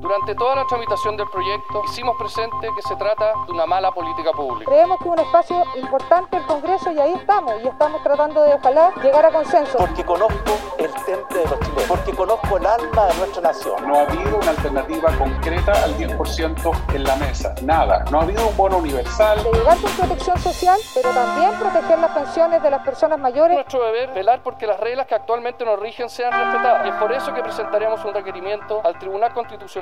Durante toda la tramitación del proyecto hicimos presente que se trata de una mala política pública. Creemos que es un espacio importante el Congreso y ahí estamos, y estamos tratando de ojalá llegar a consenso. Porque conozco el temple de los chilenos, porque conozco el alma de nuestra nación. No ha habido una alternativa concreta al 10% en la mesa, nada. No ha habido un bono universal. De llegar con protección social, pero también proteger las pensiones de las personas mayores. Nuestro deber velar porque las reglas que actualmente nos rigen sean respetadas. Y es por eso que presentaremos un requerimiento al Tribunal Constitucional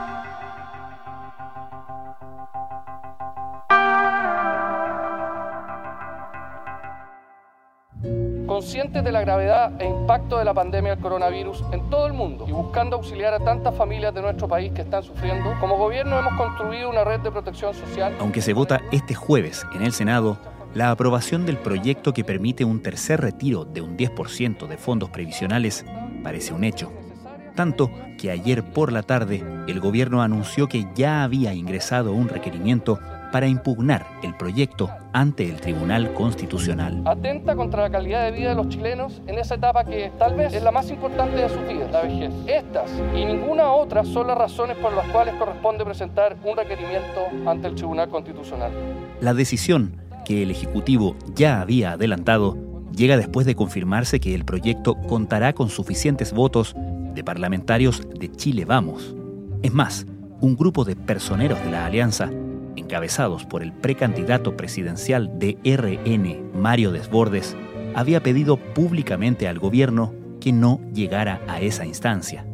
De la gravedad e impacto de la pandemia del coronavirus en todo el mundo y buscando auxiliar a tantas familias de nuestro país que están sufriendo, como gobierno hemos construido una red de protección social. Aunque se vota este jueves en el Senado, la aprobación del proyecto que permite un tercer retiro de un 10% de fondos previsionales parece un hecho. Tanto que ayer por la tarde el gobierno anunció que ya había ingresado un requerimiento para impugnar el proyecto ante el Tribunal Constitucional. Atenta contra la calidad de vida de los chilenos en esa etapa que tal vez es la más importante de sus vidas, la vejez. Estas y ninguna otra son las razones por las cuales corresponde presentar un requerimiento ante el Tribunal Constitucional. La decisión que el Ejecutivo ya había adelantado llega después de confirmarse que el proyecto contará con suficientes votos de parlamentarios de Chile Vamos. Es más, un grupo de personeros de la alianza encabezados por el precandidato presidencial de RN, Mario Desbordes, había pedido públicamente al gobierno que no llegara a esa instancia.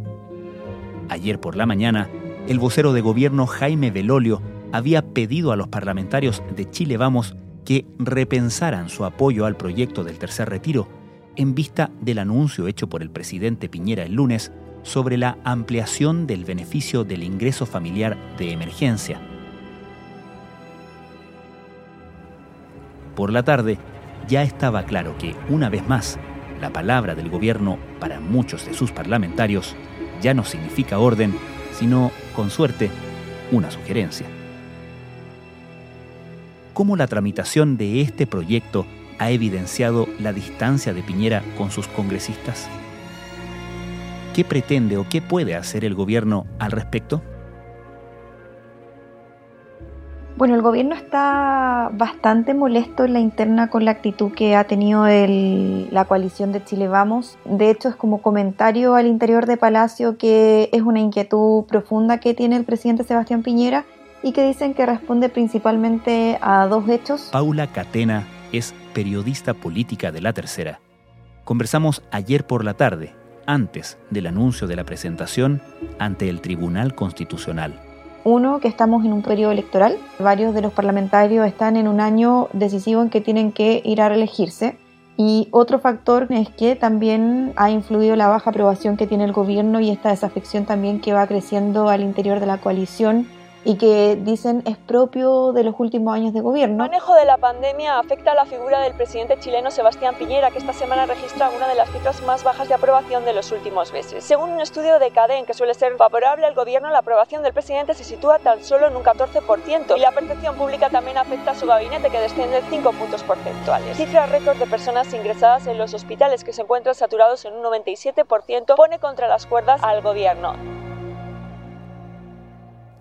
Ayer por la mañana, el vocero de gobierno Jaime Belolio había pedido a los parlamentarios de Chile Vamos que repensaran su apoyo al proyecto del tercer retiro en vista del anuncio hecho por el presidente Piñera el lunes sobre la ampliación del beneficio del ingreso familiar de emergencia Por la tarde, ya estaba claro que, una vez más, la palabra del gobierno para muchos de sus parlamentarios ya no significa orden, sino, con suerte, una sugerencia. ¿Cómo la tramitación de este proyecto ha evidenciado la distancia de Piñera con sus congresistas? ¿Qué pretende o qué puede hacer el gobierno al respecto? Bueno, el gobierno está bastante molesto en la interna con la actitud que ha tenido la coalición de Chile Vamos. De hecho, es como comentario al interior de Palacio que es una inquietud profunda que tiene el presidente Sebastián Piñera y que dicen que responde principalmente a dos hechos. Paula Catena es periodista política de La Tercera. Conversamos ayer por la tarde, antes del anuncio de la presentación ante el Tribunal Constitucional. Uno, que estamos en un periodo electoral. Varios de los parlamentarios están en un año decisivo en que tienen que ir a reelegirse. Y otro factor es que también ha influido la baja aprobación que tiene el gobierno y esta desafección también que va creciendo al interior de la coalición y que dicen es propio de los últimos años de gobierno. El manejo de la pandemia afecta a la figura del presidente chileno Sebastián Piñera, que esta semana registra una de las cifras más bajas de aprobación de los últimos meses. Según un estudio de CADEN, que suele ser favorable al gobierno, la aprobación del presidente se sitúa tan solo en un 14% y la percepción pública también afecta a su gabinete, que desciende 5 puntos porcentuales. Cifra récord de personas ingresadas en los hospitales, que se encuentran saturados en un 97%, pone contra las cuerdas al gobierno.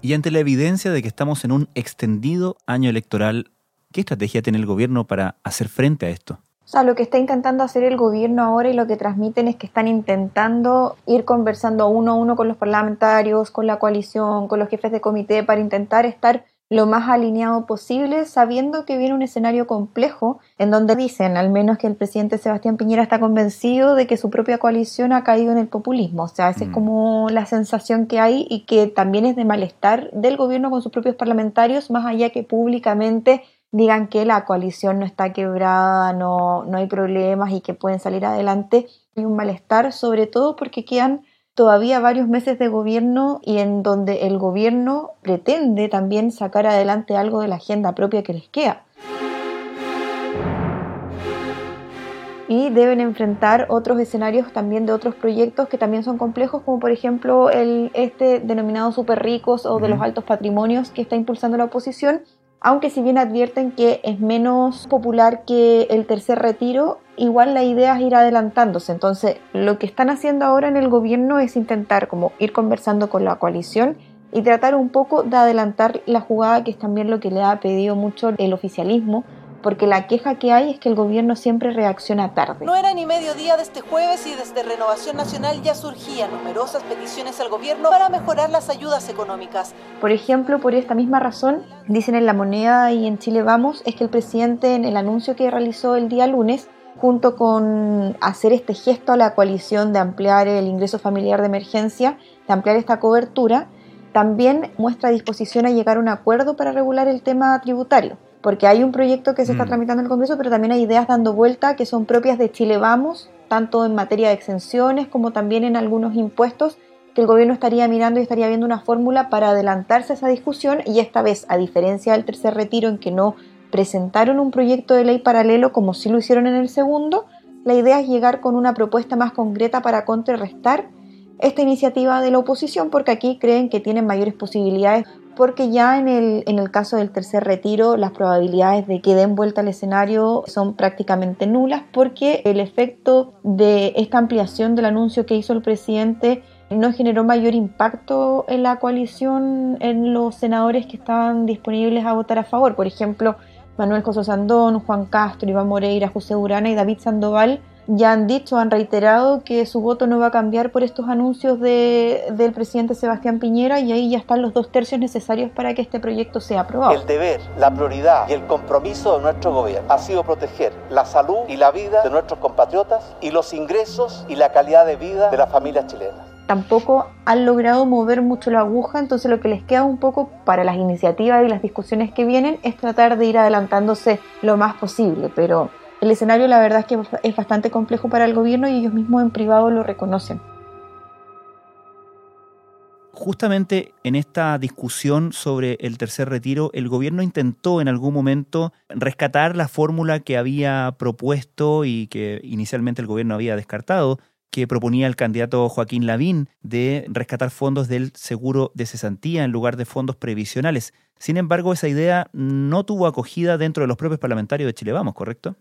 Y ante la evidencia de que estamos en un extendido año electoral, ¿qué estrategia tiene el gobierno para hacer frente a esto? O sea, lo que está intentando hacer el gobierno ahora y lo que transmiten es que están intentando ir conversando uno a uno con los parlamentarios, con la coalición, con los jefes de comité para intentar estar lo más alineado posible, sabiendo que viene un escenario complejo en donde dicen, al menos que el presidente Sebastián Piñera está convencido de que su propia coalición ha caído en el populismo. O sea, esa es mm. como la sensación que hay y que también es de malestar del gobierno con sus propios parlamentarios, más allá que públicamente digan que la coalición no está quebrada, no, no hay problemas y que pueden salir adelante. Hay un malestar, sobre todo porque quedan todavía varios meses de gobierno y en donde el gobierno pretende también sacar adelante algo de la agenda propia que les queda. y deben enfrentar otros escenarios también de otros proyectos que también son complejos, como por ejemplo el este denominado super ricos o de los altos patrimonios que está impulsando la oposición, aunque si bien advierten que es menos popular que el tercer retiro, igual la idea es ir adelantándose. Entonces, lo que están haciendo ahora en el gobierno es intentar como ir conversando con la coalición y tratar un poco de adelantar la jugada, que es también lo que le ha pedido mucho el oficialismo, porque la queja que hay es que el gobierno siempre reacciona tarde. No era ni mediodía de este jueves y desde Renovación Nacional ya surgían numerosas peticiones al gobierno para mejorar las ayudas económicas. Por ejemplo, por esta misma razón, dicen en La Moneda y en Chile Vamos, es que el presidente en el anuncio que realizó el día lunes junto con hacer este gesto a la coalición de ampliar el ingreso familiar de emergencia, de ampliar esta cobertura, también muestra disposición a llegar a un acuerdo para regular el tema tributario porque hay un proyecto que se está mm. tramitando en el Congreso, pero también hay ideas dando vuelta que son propias de Chile Vamos, tanto en materia de exenciones como también en algunos impuestos que el gobierno estaría mirando y estaría viendo una fórmula para adelantarse a esa discusión y esta vez, a diferencia del tercer retiro en que no presentaron un proyecto de ley paralelo como sí lo hicieron en el segundo, la idea es llegar con una propuesta más concreta para contrarrestar esta iniciativa de la oposición porque aquí creen que tienen mayores posibilidades porque ya en el, en el caso del tercer retiro las probabilidades de que den vuelta al escenario son prácticamente nulas porque el efecto de esta ampliación del anuncio que hizo el presidente no generó mayor impacto en la coalición en los senadores que estaban disponibles a votar a favor. Por ejemplo, Manuel José Sandón, Juan Castro, Iván Moreira, José Urana y David Sandoval ya han dicho, han reiterado que su voto no va a cambiar por estos anuncios de, del presidente Sebastián Piñera y ahí ya están los dos tercios necesarios para que este proyecto sea aprobado. El deber, la prioridad y el compromiso de nuestro gobierno ha sido proteger la salud y la vida de nuestros compatriotas y los ingresos y la calidad de vida de las familias chilenas tampoco han logrado mover mucho la aguja, entonces lo que les queda un poco para las iniciativas y las discusiones que vienen es tratar de ir adelantándose lo más posible, pero el escenario la verdad es que es bastante complejo para el gobierno y ellos mismos en privado lo reconocen. Justamente en esta discusión sobre el tercer retiro, el gobierno intentó en algún momento rescatar la fórmula que había propuesto y que inicialmente el gobierno había descartado, que proponía el candidato Joaquín Lavín de rescatar fondos del seguro de cesantía en lugar de fondos previsionales. Sin embargo, esa idea no tuvo acogida dentro de los propios parlamentarios de Chile Vamos, ¿correcto?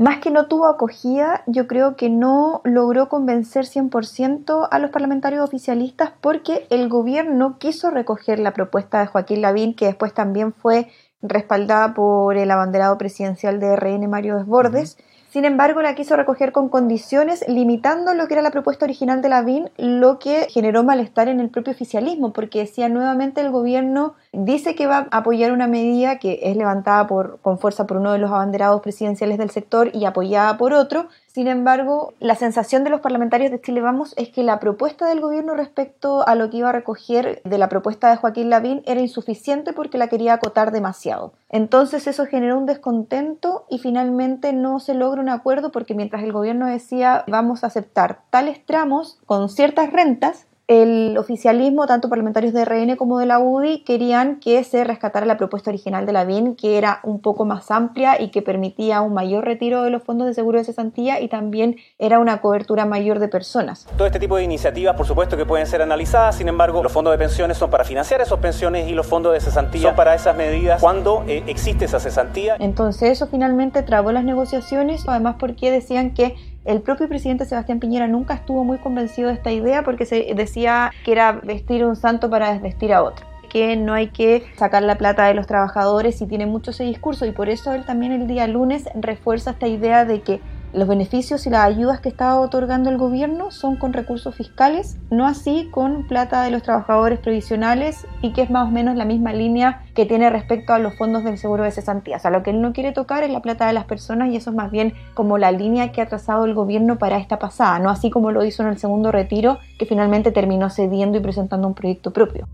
Más que no tuvo acogida, yo creo que no logró convencer 100% a los parlamentarios oficialistas porque el gobierno quiso recoger la propuesta de Joaquín Lavín, que después también fue respaldada por el abanderado presidencial de RN Mario Desbordes. Sin embargo, la quiso recoger con condiciones, limitando lo que era la propuesta original de Lavín, lo que generó malestar en el propio oficialismo, porque decía nuevamente el gobierno dice que va a apoyar una medida que es levantada por, con fuerza por uno de los abanderados presidenciales del sector y apoyada por otro, sin embargo, la sensación de los parlamentarios de Chile Vamos es que la propuesta del gobierno respecto a lo que iba a recoger de la propuesta de Joaquín Lavín era insuficiente porque la quería acotar demasiado. Entonces eso generó un descontento y finalmente no se logra un acuerdo porque mientras el gobierno decía vamos a aceptar tales tramos con ciertas rentas, el oficialismo, tanto parlamentarios de RN como de la UDI, querían que se rescatara la propuesta original de la BIN, que era un poco más amplia y que permitía un mayor retiro de los fondos de seguro de cesantía y también era una cobertura mayor de personas. Todo este tipo de iniciativas, por supuesto, que pueden ser analizadas, sin embargo, los fondos de pensiones son para financiar esas pensiones y los fondos de cesantía son para esas medidas cuando eh, existe esa cesantía. Entonces eso finalmente trabó las negociaciones, además porque decían que el propio presidente Sebastián Piñera nunca estuvo muy convencido de esta idea porque se decía que era vestir un santo para desvestir a otro que no hay que sacar la plata de los trabajadores y tiene mucho ese discurso y por eso él también el día lunes refuerza esta idea de que los beneficios y las ayudas que estaba otorgando el gobierno son con recursos fiscales, no así con plata de los trabajadores previsionales y que es más o menos la misma línea que tiene respecto a los fondos del seguro de cesantía. O sea, lo que él no quiere tocar es la plata de las personas y eso es más bien como la línea que ha trazado el gobierno para esta pasada, no así como lo hizo en el segundo retiro, que finalmente terminó cediendo y presentando un proyecto propio.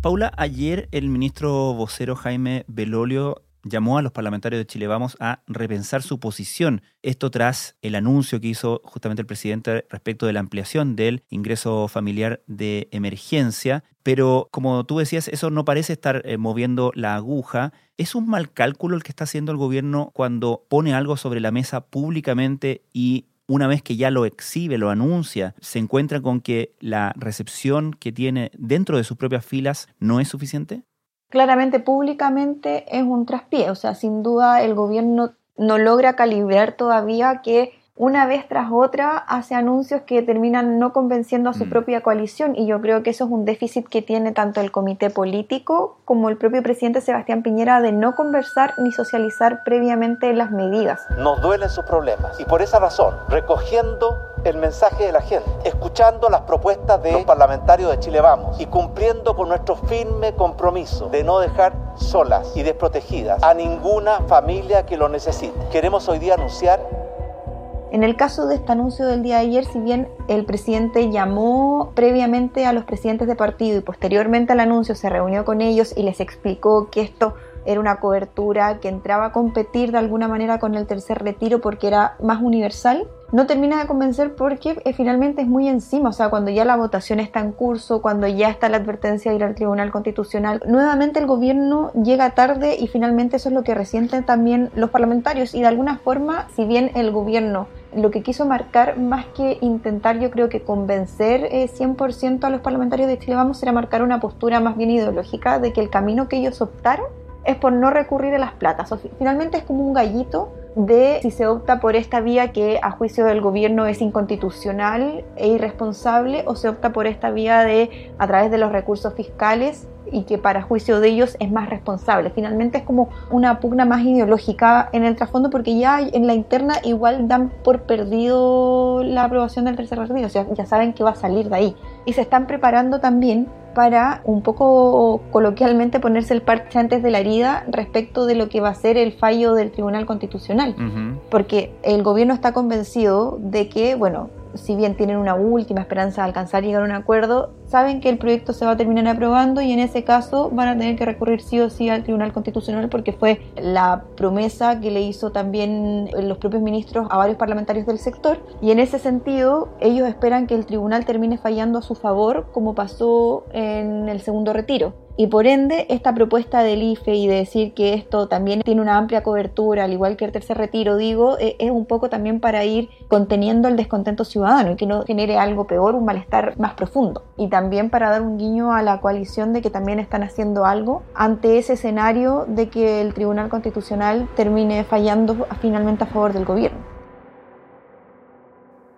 Paula, ayer el ministro vocero Jaime Belolio llamó a los parlamentarios de Chile Vamos a repensar su posición. Esto tras el anuncio que hizo justamente el presidente respecto de la ampliación del ingreso familiar de emergencia. Pero como tú decías, eso no parece estar eh, moviendo la aguja. ¿Es un mal cálculo el que está haciendo el gobierno cuando pone algo sobre la mesa públicamente y una vez que ya lo exhibe, lo anuncia, se encuentra con que la recepción que tiene dentro de sus propias filas no es suficiente? Claramente, públicamente es un traspié, o sea, sin duda el gobierno no logra calibrar todavía que una vez tras otra hace anuncios que terminan no convenciendo a su mm. propia coalición y yo creo que eso es un déficit que tiene tanto el comité político como el propio presidente Sebastián Piñera de no conversar ni socializar previamente las medidas. Nos duelen sus problemas y por esa razón, recogiendo el mensaje de la gente, escuchando las propuestas de los parlamentarios de Chile Vamos y cumpliendo con nuestro firme compromiso de no dejar solas y desprotegidas a ninguna familia que lo necesite. Queremos hoy día anunciar en el caso de este anuncio del día de ayer, si bien el presidente llamó previamente a los presidentes de partido y posteriormente al anuncio se reunió con ellos y les explicó que esto era una cobertura que entraba a competir de alguna manera con el tercer retiro porque era más universal, no termina de convencer porque eh, finalmente es muy encima, o sea, cuando ya la votación está en curso, cuando ya está la advertencia de ir al Tribunal Constitucional, nuevamente el gobierno llega tarde y finalmente eso es lo que resienten también los parlamentarios y de alguna forma, si bien el gobierno lo que quiso marcar, más que intentar yo creo que convencer 100% eh, a los parlamentarios de Chile Vamos, era marcar una postura más bien ideológica de que el camino que ellos optaron es por no recurrir a las platas. finalmente es como un gallito de si se opta por esta vía que a juicio del gobierno es inconstitucional e irresponsable o se opta por esta vía de a través de los recursos fiscales y que para juicio de ellos es más responsable. Finalmente es como una pugna más ideológica en el trasfondo porque ya en la interna igual dan por perdido la aprobación del tercer retiro, o sea, ya saben que va a salir de ahí. Y se están preparando también para un poco coloquialmente ponerse el parche antes de la herida respecto de lo que va a ser el fallo del Tribunal Constitucional. Porque el gobierno está convencido de que, bueno, si bien tienen una última esperanza de alcanzar y llegar a un acuerdo, saben que el proyecto se va a terminar aprobando y en ese caso van a tener que recurrir sí o sí al Tribunal Constitucional porque fue la promesa que le hizo también los propios ministros a varios parlamentarios del sector. Y en ese sentido ellos esperan que el tribunal termine fallando a su favor como pasó en el segundo retiro y por ende, esta propuesta del IFE y de decir que esto también tiene una amplia cobertura, al igual que el tercer retiro, digo, eh, es un poco también para ir conteniendo el descontento ciudadano y que no genere algo peor, un malestar más profundo. Y también para dar un guiño a la coalición de que también están haciendo algo ante ese escenario de que el Tribunal Constitucional termine fallando finalmente a favor del gobierno.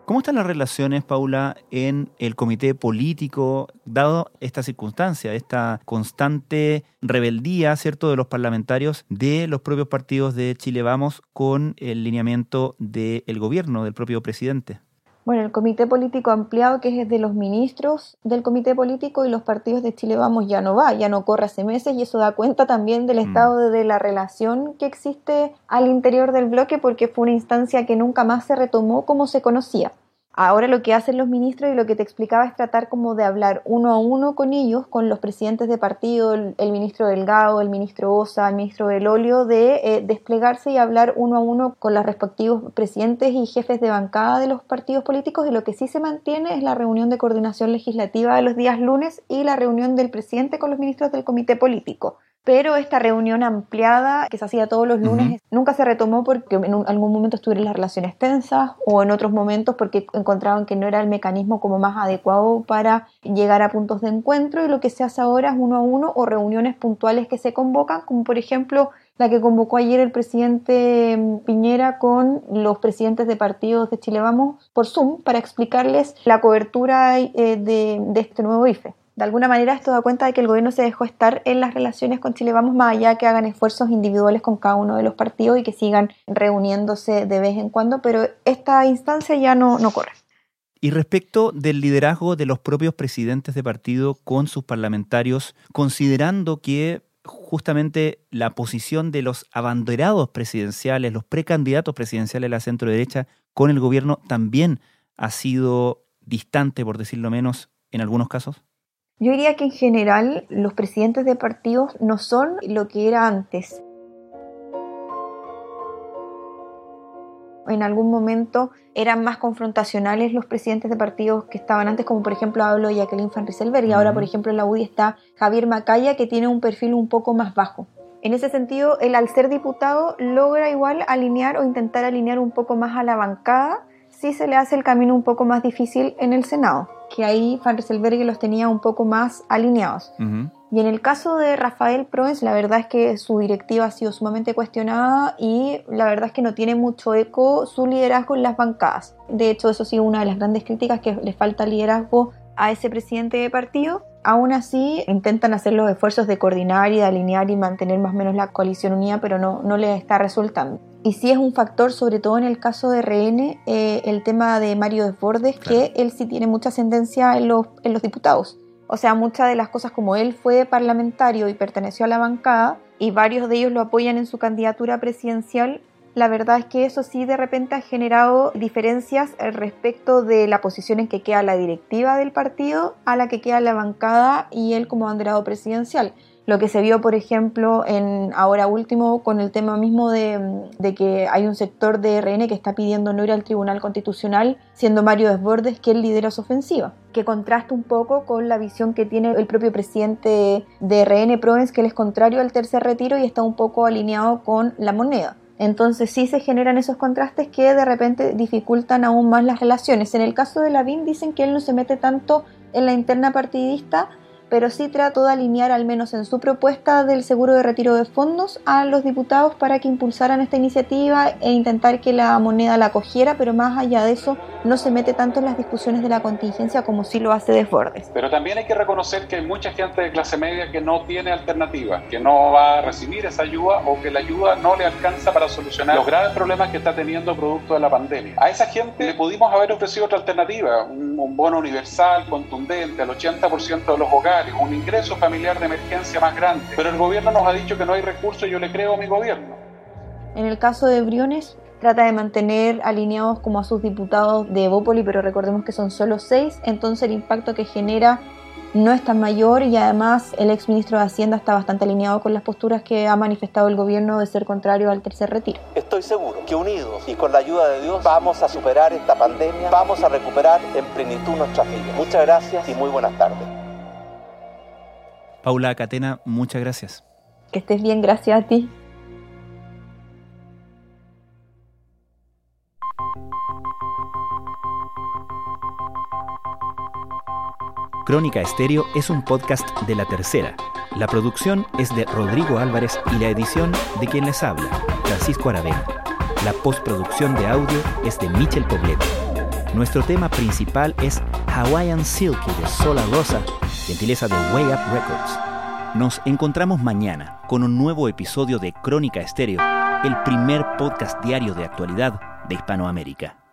¿Cómo están las relaciones, Paula, en el comité político, dado esta circunstancia, esta constante rebeldía, ¿cierto?, de los parlamentarios de los propios partidos de Chile Vamos con el lineamiento del gobierno, del propio presidente? Bueno, el comité político ampliado, que es de los ministros del comité político y los partidos de Chile Vamos, ya no va, ya no corre hace meses y eso da cuenta también del mm. estado de la relación que existe al interior del bloque porque fue una instancia que nunca más se retomó como se conocía. Ahora lo que hacen los ministros y lo que te explicaba es tratar como de hablar uno a uno con ellos, con los presidentes de partido, el, ministro Delgado, el ministro Osa, el ministro Belolio, de eh, desplegarse y hablar uno a uno con los respectivos presidentes y jefes de bancada de los partidos políticos. Y lo que sí se mantiene es la reunión de coordinación legislativa de los días lunes y la reunión del presidente con los ministros del comité político pero esta reunión ampliada que se hacía todos los lunes nunca se retomó porque en algún momento estuvieron las relaciones tensas o en otros momentos porque encontraban que no era el mecanismo como más adecuado para llegar a puntos de encuentro y lo que se hace ahora es uno a uno o reuniones puntuales que se convocan, como por ejemplo la que convocó ayer el presidente mm, Piñera con los presidentes de partidos de Chile Vamos por Zoom para explicarles la cobertura eh, de, de este nuevo IFE de alguna manera esto da cuenta de que el gobierno se dejó estar en las relaciones con Chile Vamos más allá que hagan esfuerzos individuales con cada uno de los partidos y que sigan reuniéndose de vez en cuando, pero esta instancia ya no, no corre. Y respecto del liderazgo de los propios presidentes de partido con sus parlamentarios, considerando que justamente la posición de los abanderados presidenciales, los precandidatos presidenciales de la centro derecha con el gobierno también ha sido distante, por decirlo menos, en algunos casos? Yo diría que en general los presidentes de partidos no son lo que era antes. en algún momento eran más confrontacionales los presidentes de partidos que estaban antes, como por ejemplo hablo de Jacqueline Van Rieselberg, y ahora por ejemplo en la UDI está Javier Macaya, que tiene un perfil un poco más bajo. En ese sentido, él al ser diputado logra igual alinear o intentar alinear un poco más a la bancada si se le hace el camino un poco más difícil en el Senado, que ahí Van Rieselberg los tenía un poco más alineados. Y en el caso de Rafael Proens, la verdad es que su directiva ha sido sumamente cuestionada y la verdad es que no tiene mucho eco su liderazgo en las bancadas. De hecho, eso ha sido una de las grandes críticas, que le falta liderazgo a ese presidente de partido. Aún así, intentan hacer los esfuerzos de coordinar y de alinear y mantener más o menos la coalición unida, pero no, no les está resultando. Y sí es un factor, sobre todo en el caso de RN, eh, el tema de Mario Desbordes, que él sí tiene mucha ascendencia en los, en los diputados. O sea, muchas de las cosas como él fue parlamentario y perteneció a la bancada y varios de ellos lo apoyan en su candidatura presidencial, la verdad es que eso sí de repente ha generado diferencias respecto de la posición en que queda la directiva del partido a la que queda la bancada y él como banderado presidencial lo que se vio, por ejemplo, en ahora último con el tema mismo de, que hay un sector de RN que está pidiendo no ir al Tribunal Constitucional, siendo Mario Desbordes él lidera su ofensiva, que contrasta un poco con la visión que tiene el propio presidente de RN Provence, que él es contrario al tercer retiro y está un poco alineado con la moneda. Entonces sí se generan esos contrastes que de repente dificultan aún más las relaciones. En el caso de Lavín dicen que él no se mete tanto en la interna partidista, pero sí trató de alinear al menos en su propuesta del seguro de retiro de fondos a los diputados para que impulsaran esta iniciativa e intentar que la moneda la acogiera, pero más allá de eso no se mete tanto en las discusiones de la contingencia como sí lo hace Desbordes. Pero también hay que reconocer que hay mucha gente de clase media que no tiene alternativa, que no va a recibir esa ayuda o que la ayuda no le alcanza para solucionar los graves problemas que está teniendo producto de la pandemia. A esa gente le pudimos haber ofrecido otra alternativa, un bono universal, contundente, al 80% de los hogares un ingreso familiar de emergencia más grande. Pero el gobierno nos ha dicho que no hay recursos y yo le creo a mi gobierno. En el caso de Briones, trata de mantener alineados como a sus diputados de Evópoli, pero recordemos que son solo seis, entonces el impacto que genera no es tan mayor y además el ex ministro de Hacienda está bastante alineado con las posturas que ha manifestado el gobierno de ser contrario al tercer retiro. Estoy seguro que unidos y con la ayuda de Dios vamos a superar esta pandemia, vamos a recuperar en plenitud nuestras vidas. Muchas gracias y muy buenas tardes. Paula Catena, muchas gracias. Que estés bien, gracias a ti. Crónica Estéreo es un podcast de La Tercera. La producción es de Rodrigo Álvarez y la edición de quien les habla, Francisco Aravena. La postproducción de audio es de Michel Poblet. Nuestro tema principal es Hawaiian Silky de Sola Rosa gentileza de Way Up Records. Nos encontramos mañana con un nuevo episodio de Crónica Estéreo, el primer podcast diario de actualidad de Hispanoamérica.